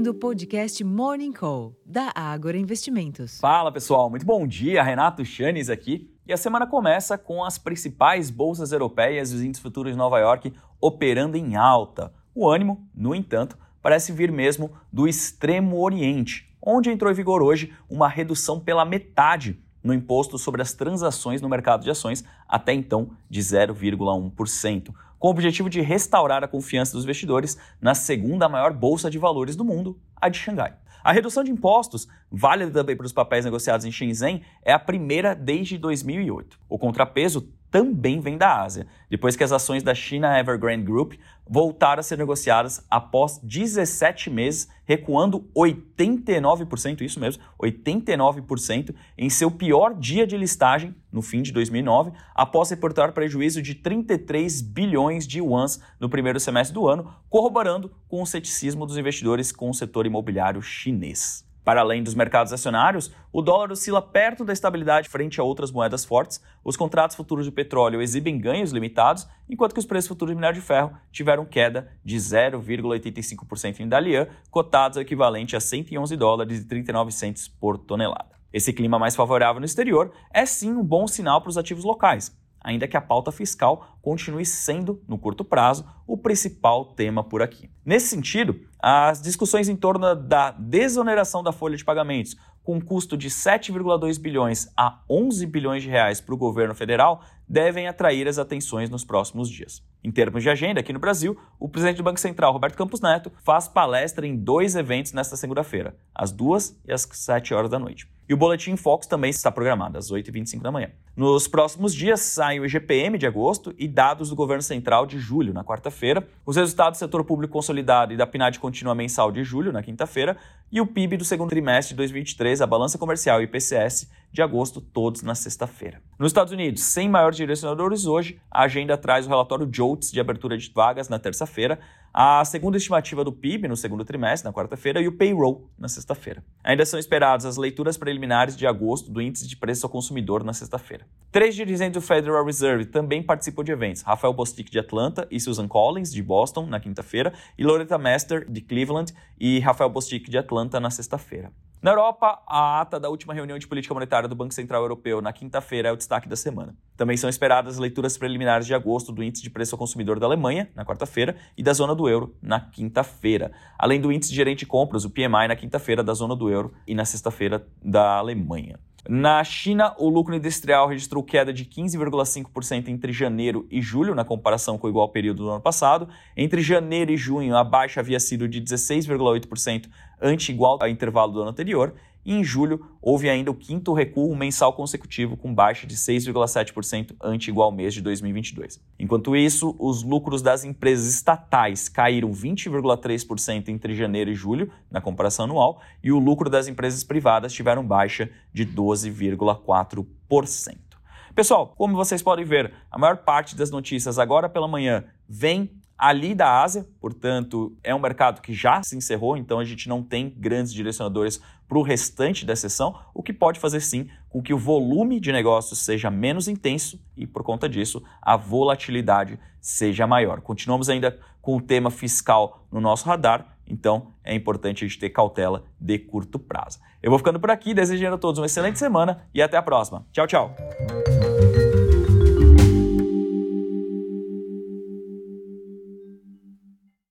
ouvindo o podcast Morning Call, da Ágora Investimentos. Fala pessoal, muito bom dia. Renato Chanes aqui. E a semana começa com as principais bolsas europeias e os índices futuros de Nova York operando em alta. O ânimo, no entanto, parece vir mesmo do extremo Oriente, onde entrou em vigor hoje uma redução pela metade no imposto sobre as transações no mercado de ações, até então de 0,1%, com o objetivo de restaurar a confiança dos investidores na segunda maior bolsa de valores do mundo, a de Xangai. A redução de impostos, válida também para os papéis negociados em Shenzhen, é a primeira desde 2008. O contrapeso também vem da Ásia, depois que as ações da China Evergrande Group voltaram a ser negociadas após 17 meses, recuando 89%, isso mesmo, 89% em seu pior dia de listagem no fim de 2009, após reportar prejuízo de 33 bilhões de yuans no primeiro semestre do ano, corroborando com o ceticismo dos investidores com o setor imobiliário chinês. Para além dos mercados acionários, o dólar oscila perto da estabilidade frente a outras moedas fortes, os contratos futuros de petróleo exibem ganhos limitados, enquanto que os preços futuros de minério de ferro tiveram queda de 0,85% em Dalian, cotados ao equivalente a 111 dólares e 39 centes por tonelada. Esse clima mais favorável no exterior é sim um bom sinal para os ativos locais, ainda que a pauta fiscal continue sendo, no curto prazo, o principal tema por aqui. Nesse sentido, as discussões em torno da desoneração da folha de pagamentos, com um custo de 7,2 bilhões a 11 bilhões de reais para o governo federal, devem atrair as atenções nos próximos dias. Em termos de agenda, aqui no Brasil, o presidente do Banco Central, Roberto Campos Neto, faz palestra em dois eventos nesta segunda-feira, às 2 e às 7 horas da noite. E o Boletim Fox também está programado às 8h25 da manhã. Nos próximos dias saem o IGPM de agosto e dados do governo central de julho, na quarta-feira, os resultados do setor público consolidado e da PNAD contínua mensal de julho, na quinta-feira, e o PIB do segundo trimestre de 2023, a balança comercial e IPCS de agosto, todos na sexta-feira. Nos Estados Unidos, sem maiores direcionadores hoje, a agenda traz o relatório JOLTS de abertura de vagas na terça-feira, a segunda estimativa do PIB no segundo trimestre, na quarta-feira, e o payroll na sexta-feira. Ainda são esperadas as leituras preliminares de agosto do índice de preço ao consumidor na sexta-feira. Três dirigentes do Federal Reserve também participam de eventos: Rafael Bostic de Atlanta e Susan Collins de Boston na quinta-feira, e Loretta Mester de Cleveland e Rafael Bostic de Atlanta na sexta-feira. Na Europa, a ata da última reunião de política monetária do Banco Central Europeu na quinta-feira é o destaque da semana. Também são esperadas as leituras preliminares de agosto do índice de preço ao consumidor da Alemanha, na quarta-feira, e da zona do euro, na quinta-feira. Além do índice de gerente de compras, o PMI, na quinta-feira, da zona do euro, e na sexta-feira, da Alemanha. Na China, o lucro industrial registrou queda de 15,5% entre janeiro e julho, na comparação com o igual período do ano passado. Entre janeiro e junho, a baixa havia sido de 16,8%, ante igual ao intervalo do ano anterior. Em julho, houve ainda o quinto recuo mensal consecutivo, com baixa de 6,7% ante igual mês de 2022. Enquanto isso, os lucros das empresas estatais caíram 20,3% entre janeiro e julho, na comparação anual, e o lucro das empresas privadas tiveram baixa de 12,4%. Pessoal, como vocês podem ver, a maior parte das notícias agora pela manhã vem ali da Ásia, portanto, é um mercado que já se encerrou, então a gente não tem grandes direcionadores para o restante da sessão, o que pode fazer sim com que o volume de negócios seja menos intenso e, por conta disso, a volatilidade seja maior. Continuamos ainda com o tema fiscal no nosso radar, então é importante a gente ter cautela de curto prazo. Eu vou ficando por aqui, desejando a todos uma excelente semana e até a próxima. Tchau, tchau!